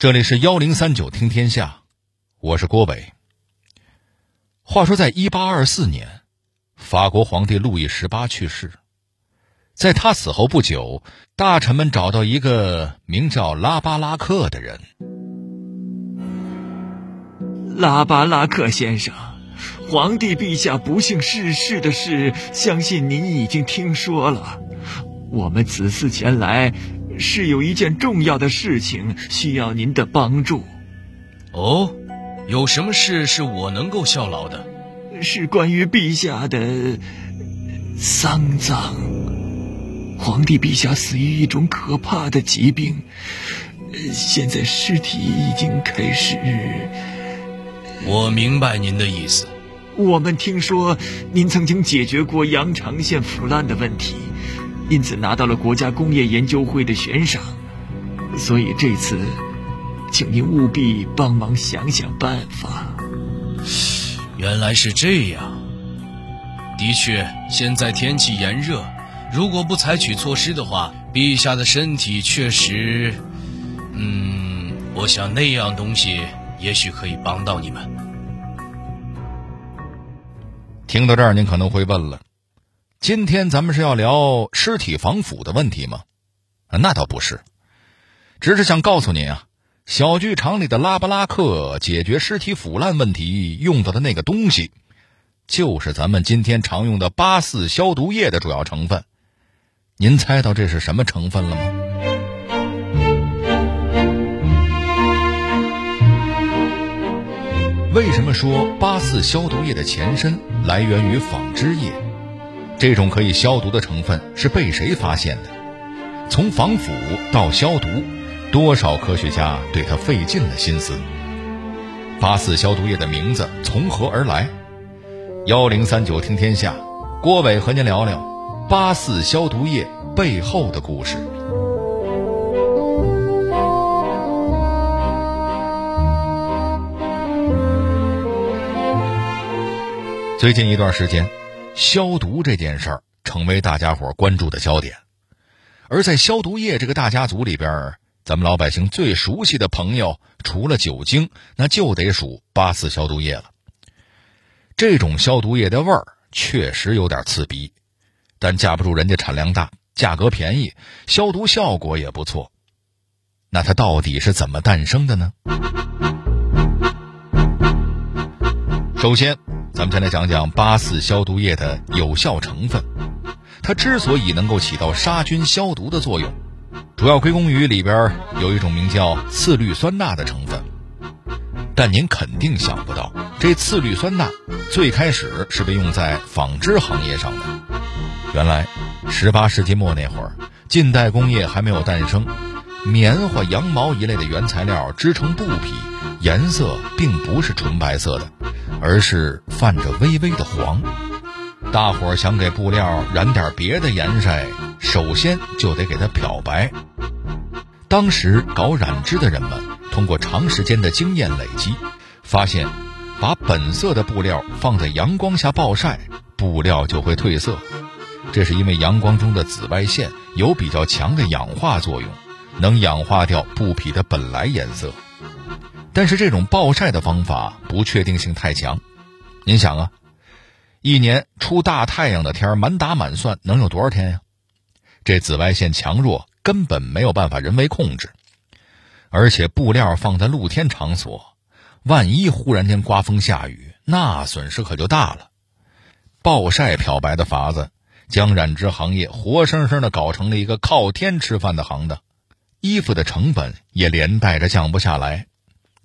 这里是幺零三九听天下，我是郭伟。话说，在一八二四年，法国皇帝路易十八去世，在他死后不久，大臣们找到一个名叫拉巴拉克的人。拉巴拉克先生，皇帝陛下不幸逝世的事，相信您已经听说了。我们此次前来。是有一件重要的事情需要您的帮助。哦，有什么事是我能够效劳的？是关于陛下的丧葬。皇帝陛下死于一种可怕的疾病，现在尸体已经开始。我明白您的意思。我们听说您曾经解决过羊肠线腐烂的问题。因此拿到了国家工业研究会的悬赏，所以这次，请您务必帮忙想想办法。原来是这样。的确，现在天气炎热，如果不采取措施的话，陛下的身体确实……嗯，我想那样东西也许可以帮到你们。听到这儿，您可能会问了。今天咱们是要聊尸体防腐的问题吗？那倒不是，只是想告诉您啊，小剧场里的拉布拉克解决尸体腐烂问题用到的那个东西，就是咱们今天常用的八四消毒液的主要成分。您猜到这是什么成分了吗？为什么说八四消毒液的前身来源于纺织业？这种可以消毒的成分是被谁发现的？从防腐到消毒，多少科学家对它费尽了心思。八四消毒液的名字从何而来？幺零三九听天下，郭伟和您聊聊八四消毒液背后的故事。最近一段时间。消毒这件事儿成为大家伙关注的焦点，而在消毒液这个大家族里边，咱们老百姓最熟悉的朋友，除了酒精，那就得数八四消毒液了。这种消毒液的味儿确实有点刺鼻，但架不住人家产量大，价格便宜，消毒效果也不错。那它到底是怎么诞生的呢？首先。咱们先来讲讲八四消毒液的有效成分。它之所以能够起到杀菌消毒的作用，主要归功于里边有一种名叫次氯酸钠的成分。但您肯定想不到，这次氯酸钠最开始是被用在纺织行业上的。原来，十八世纪末那会儿，近代工业还没有诞生，棉花、羊毛一类的原材料织成布匹，颜色并不是纯白色的。而是泛着微微的黄，大伙儿想给布料染点别的颜色，首先就得给它漂白。当时搞染织的人们通过长时间的经验累积，发现把本色的布料放在阳光下暴晒，布料就会褪色。这是因为阳光中的紫外线有比较强的氧化作用，能氧化掉布匹的本来颜色。但是这种暴晒的方法不确定性太强，您想啊，一年出大太阳的天满打满算能有多少天呀？这紫外线强弱根本没有办法人为控制，而且布料放在露天场所，万一忽然间刮风下雨，那损失可就大了。暴晒漂白的法子，将染织行业活生生的搞成了一个靠天吃饭的行当，衣服的成本也连带着降不下来。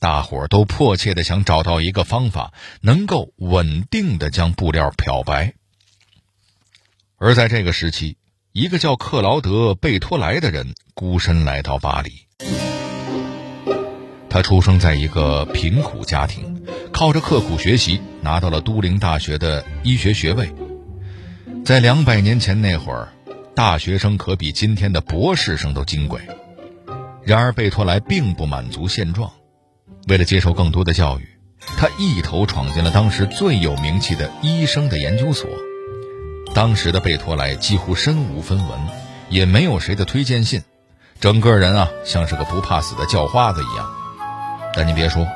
大伙儿都迫切的想找到一个方法，能够稳定的将布料漂白。而在这个时期，一个叫克劳德·贝托莱的人孤身来到巴黎。他出生在一个贫苦家庭，靠着刻苦学习拿到了都灵大学的医学学位。在两百年前那会儿，大学生可比今天的博士生都金贵。然而，贝托莱并不满足现状。为了接受更多的教育，他一头闯进了当时最有名气的医生的研究所。当时的贝托莱几乎身无分文，也没有谁的推荐信，整个人啊像是个不怕死的叫花子一样。但你别说，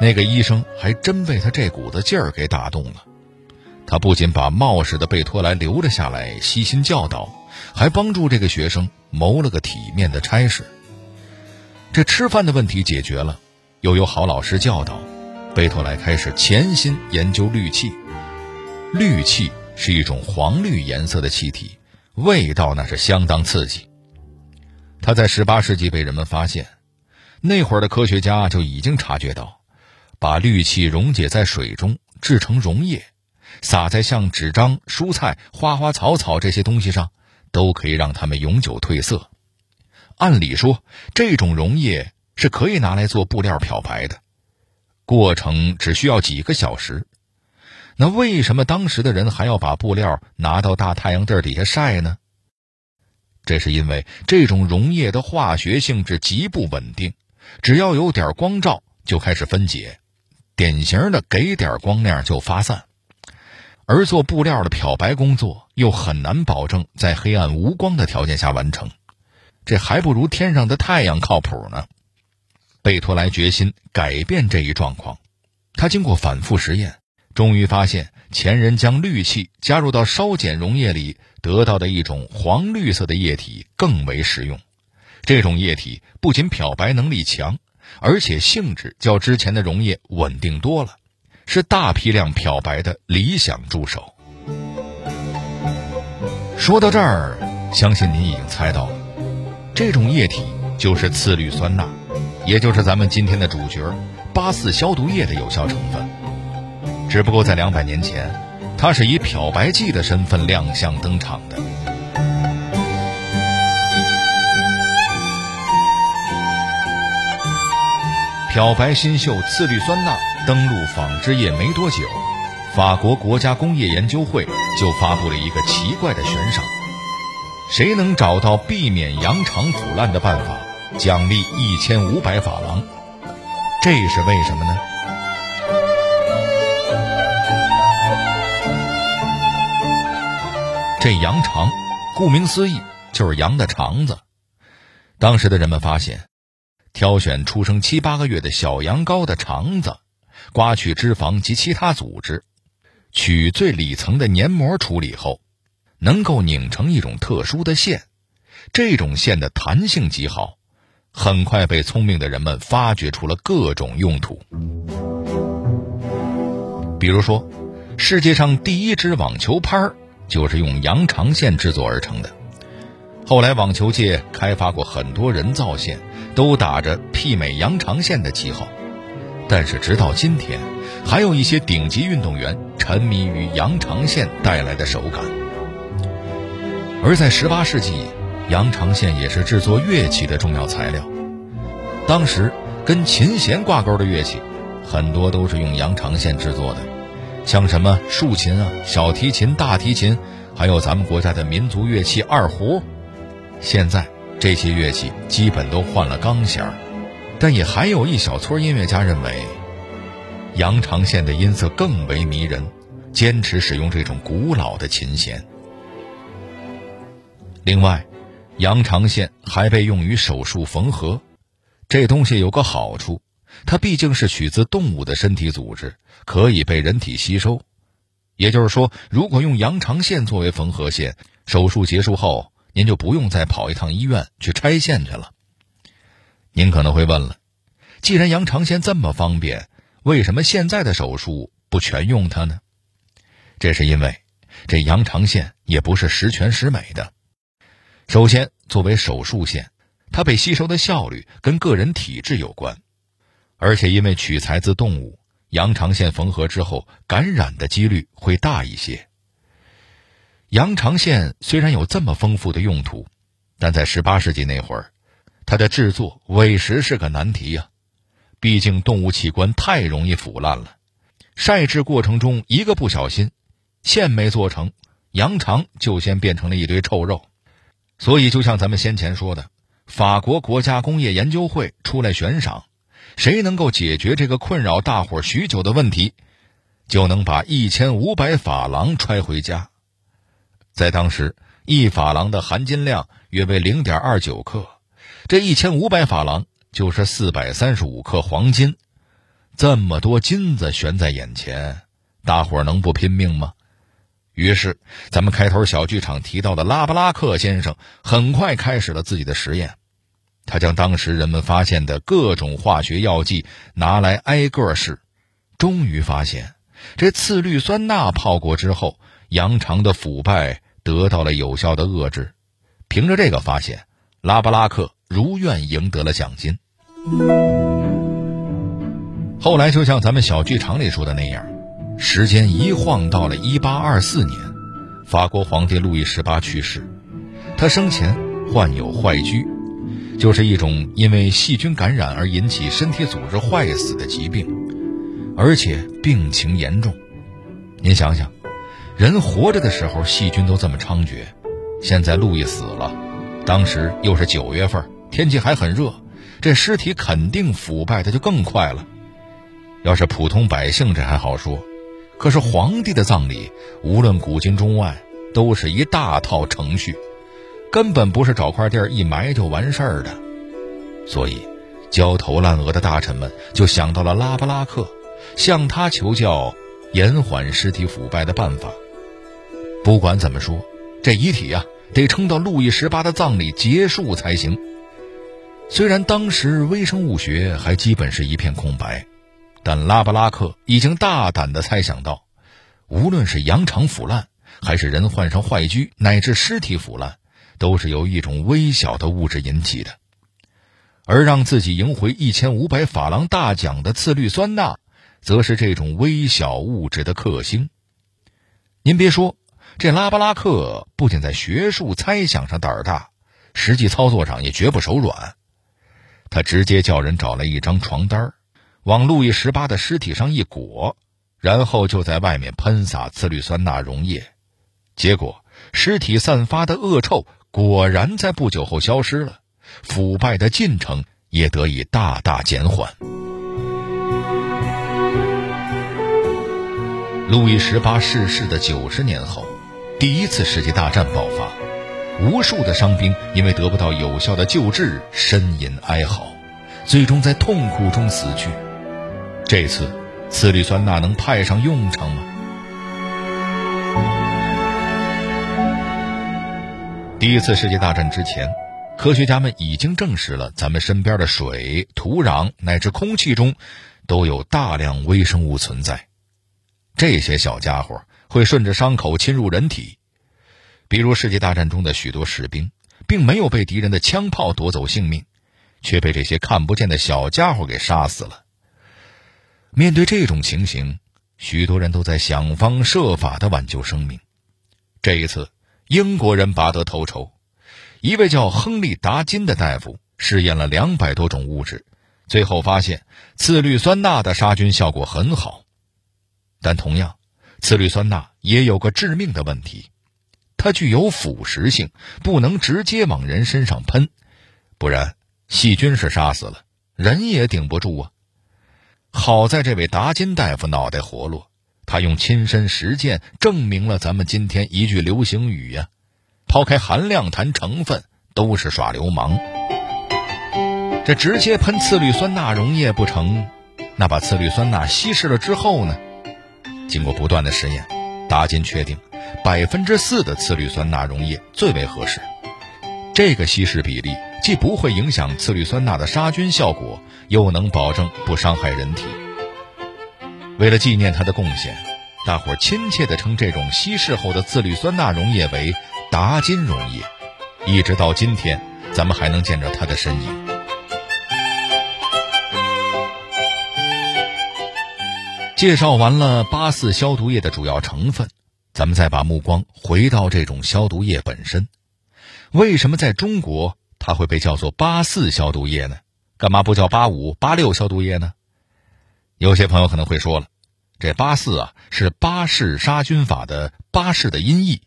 那个医生还真被他这股子劲儿给打动了。他不仅把冒失的贝托莱留了下来，悉心教导，还帮助这个学生谋了个体面的差事。这吃饭的问题解决了，又有好老师教导，贝托莱开始潜心研究氯气。氯气是一种黄绿颜色的气体，味道那是相当刺激。它在18世纪被人们发现，那会儿的科学家就已经察觉到，把氯气溶解在水中，制成溶液。撒在像纸张、蔬菜、花花草草这些东西上，都可以让它们永久褪色。按理说，这种溶液是可以拿来做布料漂白的，过程只需要几个小时。那为什么当时的人还要把布料拿到大太阳地底下晒呢？这是因为这种溶液的化学性质极不稳定，只要有点光照就开始分解，典型的给点光亮就发散。而做布料的漂白工作又很难保证在黑暗无光的条件下完成，这还不如天上的太阳靠谱呢。贝托莱决心改变这一状况，他经过反复实验，终于发现前人将氯气加入到烧碱溶液里得到的一种黄绿色的液体更为实用。这种液体不仅漂白能力强，而且性质较之前的溶液稳定多了。是大批量漂白的理想助手。说到这儿，相信您已经猜到了，这种液体就是次氯酸钠，也就是咱们今天的主角——八四消毒液的有效成分。只不过在两百年前，它是以漂白剂的身份亮相登场的。漂白新秀次氯酸钠。登陆纺织业没多久，法国国家工业研究会就发布了一个奇怪的悬赏：谁能找到避免羊肠腐烂的办法，奖励一千五百法郎。这是为什么呢？这羊肠，顾名思义就是羊的肠子。当时的人们发现，挑选出生七八个月的小羊羔的肠子。刮去脂肪及其他组织，取最里层的黏膜处理后，能够拧成一种特殊的线。这种线的弹性极好，很快被聪明的人们发掘出了各种用途。比如说，世界上第一支网球拍就是用羊肠线制作而成的。后来，网球界开发过很多人造线，都打着媲美羊肠线的旗号。但是直到今天，还有一些顶级运动员沉迷于羊肠线带来的手感。而在十八世纪，羊肠线也是制作乐器的重要材料。当时跟琴弦挂钩的乐器，很多都是用羊肠线制作的，像什么竖琴啊、小提琴、大提琴，还有咱们国家的民族乐器二胡。现在这些乐器基本都换了钢弦儿。但也还有一小撮音乐家认为，羊肠线的音色更为迷人，坚持使用这种古老的琴弦。另外，羊肠线还被用于手术缝合，这东西有个好处，它毕竟是取自动物的身体组织，可以被人体吸收。也就是说，如果用羊肠线作为缝合线，手术结束后，您就不用再跑一趟医院去拆线去了。您可能会问了，既然羊肠线这么方便，为什么现在的手术不全用它呢？这是因为，这羊肠线也不是十全十美的。首先，作为手术线，它被吸收的效率跟个人体质有关，而且因为取材自动物，羊肠线缝合之后感染的几率会大一些。羊肠线虽然有这么丰富的用途，但在十八世纪那会儿。它的制作委实是个难题呀，毕竟动物器官太容易腐烂了，晒制过程中一个不小心，线没做成，羊肠就先变成了一堆臭肉。所以，就像咱们先前说的，法国国家工业研究会出来悬赏，谁能够解决这个困扰大伙许久的问题，就能把一千五百法郎揣回家。在当时，一法郎的含金量约为零点二九克。这一千五百法郎就是四百三十五克黄金，这么多金子悬在眼前，大伙能不拼命吗？于是，咱们开头小剧场提到的拉布拉克先生很快开始了自己的实验。他将当时人们发现的各种化学药剂拿来挨个试，终于发现，这次氯酸钠泡过之后，羊肠的腐败得到了有效的遏制。凭着这个发现，拉布拉克如愿赢得了奖金。后来，就像咱们小剧场里说的那样。时间一晃到了一八二四年，法国皇帝路易十八去世。他生前患有坏疽，就是一种因为细菌感染而引起身体组织坏死的疾病，而且病情严重。您想想，人活着的时候细菌都这么猖獗，现在路易死了，当时又是九月份，天气还很热，这尸体肯定腐败的就更快了。要是普通百姓，这还好说。可是皇帝的葬礼，无论古今中外，都是一大套程序，根本不是找块地儿一埋就完事儿的。所以，焦头烂额的大臣们就想到了拉布拉克，向他求教延缓尸体腐败的办法。不管怎么说，这遗体啊，得撑到路易十八的葬礼结束才行。虽然当时微生物学还基本是一片空白。但拉布拉克已经大胆地猜想到，无论是羊肠腐烂，还是人患上坏疽，乃至尸体腐烂，都是由一种微小的物质引起的。而让自己赢回一千五百法郎大奖的次氯酸钠，则是这种微小物质的克星。您别说，这拉布拉克不仅在学术猜想上胆儿大，实际操作上也绝不手软。他直接叫人找来一张床单儿。往路易十八的尸体上一裹，然后就在外面喷洒次氯酸钠溶液，结果尸体散发的恶臭果然在不久后消失了，腐败的进程也得以大大减缓。路易十八逝世的九十年后，第一次世界大战爆发，无数的伤兵因为得不到有效的救治，呻吟哀嚎，最终在痛苦中死去。这次，次氯酸钠能派上用场吗？第一次世界大战之前，科学家们已经证实了咱们身边的水、土壤乃至空气中都有大量微生物存在。这些小家伙会顺着伤口侵入人体，比如世界大战中的许多士兵，并没有被敌人的枪炮夺走性命，却被这些看不见的小家伙给杀死了。面对这种情形，许多人都在想方设法的挽救生命。这一次，英国人拔得头筹，一位叫亨利·达金的大夫试验了两百多种物质，最后发现次氯酸钠的杀菌效果很好。但同样，次氯酸钠也有个致命的问题，它具有腐蚀性，不能直接往人身上喷，不然细菌是杀死了，人也顶不住啊。好在这位达金大夫脑袋活络，他用亲身实践证明了咱们今天一句流行语呀：“抛开含量谈成分，都是耍流氓。”这直接喷次氯酸钠溶液不成，那把次氯酸钠稀释了之后呢？经过不断的实验，达金确定百分之四的次氯酸钠溶液最为合适。这个稀释比例既不会影响次氯酸钠的杀菌效果。又能保证不伤害人体。为了纪念他的贡献，大伙亲切地称这种稀释后的次氯酸钠溶液为“达金溶液”。一直到今天，咱们还能见着它的身影。介绍完了八四消毒液的主要成分，咱们再把目光回到这种消毒液本身。为什么在中国它会被叫做八四消毒液呢？干嘛不叫八五八六消毒液呢？有些朋友可能会说了，这八四啊是巴氏杀菌法的巴氏的音译。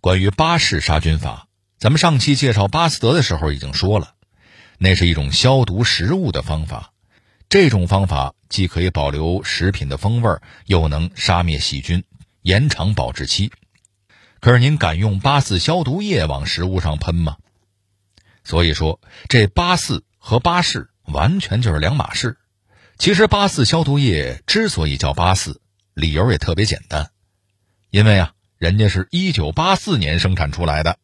关于巴氏杀菌法，咱们上期介绍巴斯德的时候已经说了，那是一种消毒食物的方法。这种方法既可以保留食品的风味，又能杀灭细菌，延长保质期。可是您敢用八四消毒液往食物上喷吗？所以说，这八四和八四完全就是两码事。其实八四消毒液之所以叫八四，理由也特别简单，因为啊，人家是一九八四年生产出来的，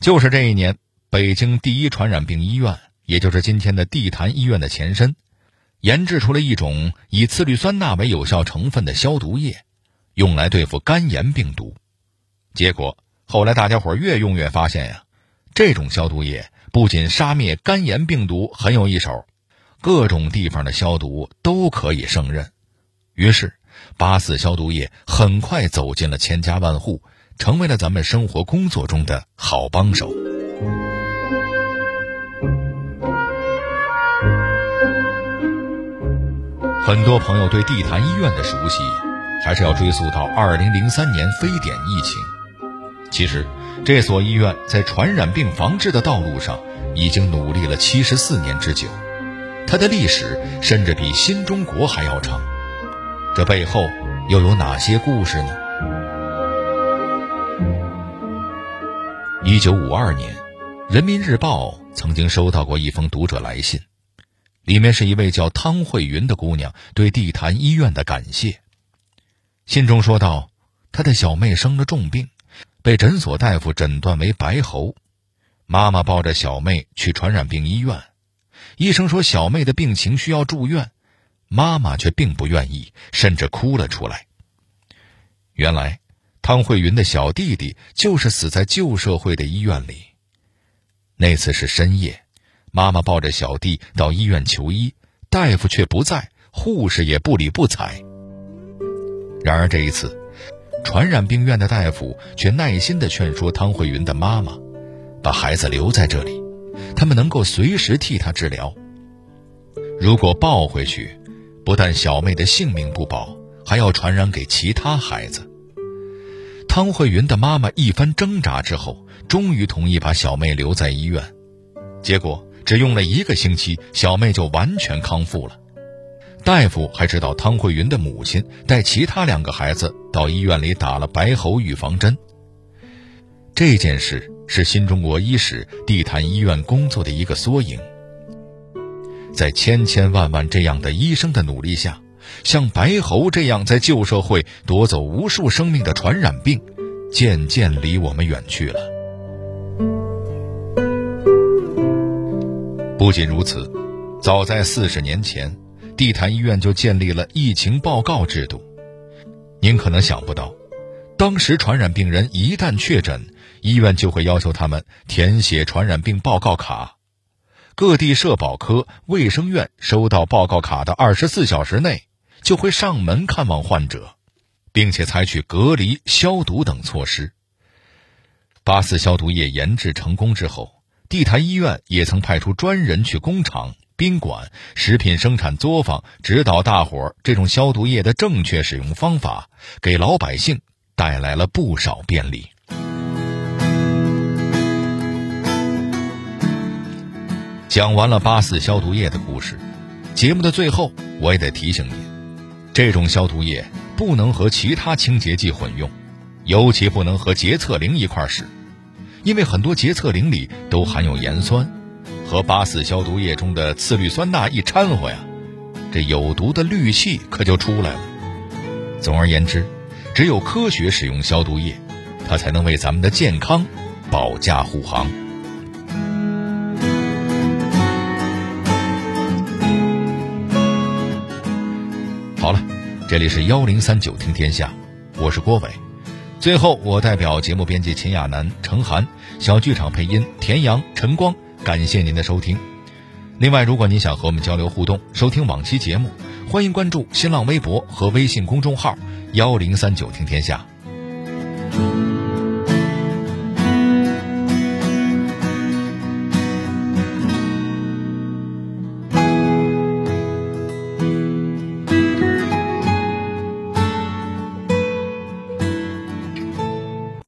就是这一年，北京第一传染病医院，也就是今天的地坛医院的前身，研制出了一种以次氯酸钠为有效成分的消毒液，用来对付肝炎病毒。结果后来大家伙越用越发现呀，这种消毒液不仅杀灭肝炎病毒很有一手。各种地方的消毒都可以胜任，于是八四消毒液很快走进了千家万户，成为了咱们生活工作中的好帮手。很多朋友对地坛医院的熟悉，还是要追溯到二零零三年非典疫情。其实，这所医院在传染病防治的道路上已经努力了七十四年之久。它的历史甚至比新中国还要长，这背后又有哪些故事呢？一九五二年，《人民日报》曾经收到过一封读者来信，里面是一位叫汤慧云的姑娘对地坛医院的感谢。信中说道：“她的小妹生了重病，被诊所大夫诊断为白喉，妈妈抱着小妹去传染病医院。”医生说小妹的病情需要住院，妈妈却并不愿意，甚至哭了出来。原来，汤慧云的小弟弟就是死在旧社会的医院里。那次是深夜，妈妈抱着小弟到医院求医，大夫却不在，护士也不理不睬。然而这一次，传染病院的大夫却耐心地劝说汤慧云的妈妈，把孩子留在这里。他们能够随时替他治疗。如果抱回去，不但小妹的性命不保，还要传染给其他孩子。汤慧云的妈妈一番挣扎之后，终于同意把小妹留在医院。结果只用了一个星期，小妹就完全康复了。大夫还知道汤慧云的母亲带其他两个孩子到医院里打了白喉预防针。这件事。是新中国医史地坛医院工作的一个缩影。在千千万万这样的医生的努力下，像白喉这样在旧社会夺走无数生命的传染病，渐渐离我们远去了。不仅如此，早在四十年前，地坛医院就建立了疫情报告制度。您可能想不到，当时传染病人一旦确诊，医院就会要求他们填写传染病报告卡，各地社保科、卫生院收到报告卡的二十四小时内，就会上门看望患者，并且采取隔离、消毒等措施。八四消毒液研制成功之后，地坛医院也曾派出专人去工厂、宾馆、食品生产作坊指导大伙儿这种消毒液的正确使用方法，给老百姓带来了不少便利。讲完了八四消毒液的故事，节目的最后我也得提醒您，这种消毒液不能和其他清洁剂混用，尤其不能和洁厕灵一块使，因为很多洁厕灵里都含有盐酸，和八四消毒液中的次氯酸钠一掺和呀，这有毒的氯气可就出来了。总而言之，只有科学使用消毒液，它才能为咱们的健康保驾护航。好了，这里是幺零三九听天下，我是郭伟。最后，我代表节目编辑秦亚楠、程涵，小剧场配音田阳、陈光，感谢您的收听。另外如果您想和我们交流互动收听往期节目欢迎关注新浪微博和微信公众号幺零三九听天下